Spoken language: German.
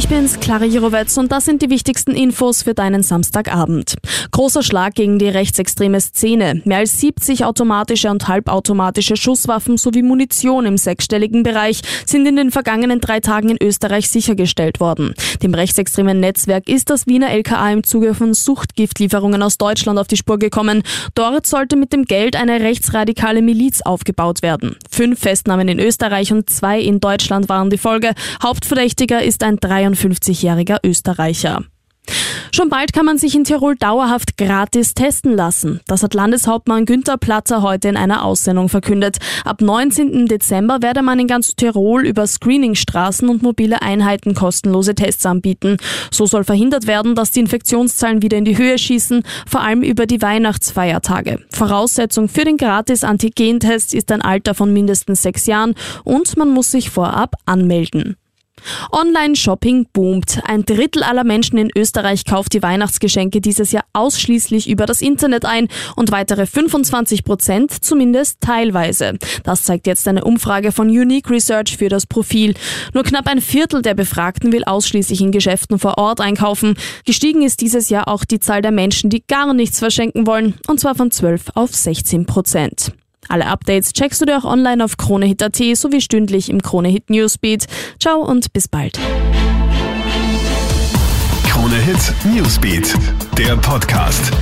Ich bin's, Clara Jirovetz und das sind die wichtigsten Infos für deinen Samstagabend. Großer Schlag gegen die rechtsextreme Szene. Mehr als 70 automatische und halbautomatische Schusswaffen sowie Munition im sechsstelligen Bereich sind in den vergangenen drei Tagen in Österreich sichergestellt worden. Dem rechtsextremen Netzwerk ist das Wiener LKA im Zuge von Suchtgiftlieferungen aus Deutschland auf die Spur gekommen. Dort sollte mit dem Geld eine rechtsradikale Miliz aufgebaut werden. Fünf Festnahmen in Österreich und zwei in Deutschland waren die Folge. Hauptverdächtiger ist ein 53-jähriger Österreicher. Schon bald kann man sich in Tirol dauerhaft gratis testen lassen. Das hat Landeshauptmann Günther Platter heute in einer Aussendung verkündet. Ab 19. Dezember werde man in ganz Tirol über Screeningstraßen und mobile Einheiten kostenlose Tests anbieten. So soll verhindert werden, dass die Infektionszahlen wieder in die Höhe schießen, vor allem über die Weihnachtsfeiertage. Voraussetzung für den gratis Antigentest ist ein Alter von mindestens sechs Jahren und man muss sich vorab anmelden. Online-Shopping boomt. Ein Drittel aller Menschen in Österreich kauft die Weihnachtsgeschenke dieses Jahr ausschließlich über das Internet ein und weitere 25 Prozent zumindest teilweise. Das zeigt jetzt eine Umfrage von Unique Research für das Profil. Nur knapp ein Viertel der Befragten will ausschließlich in Geschäften vor Ort einkaufen. Gestiegen ist dieses Jahr auch die Zahl der Menschen, die gar nichts verschenken wollen, und zwar von 12 auf 16 Prozent. Alle Updates checkst du dir auch online auf KroneHit.at sowie stündlich im KroneHit Newsbeat. Ciao und bis bald. KroneHit Newsbeat, der Podcast.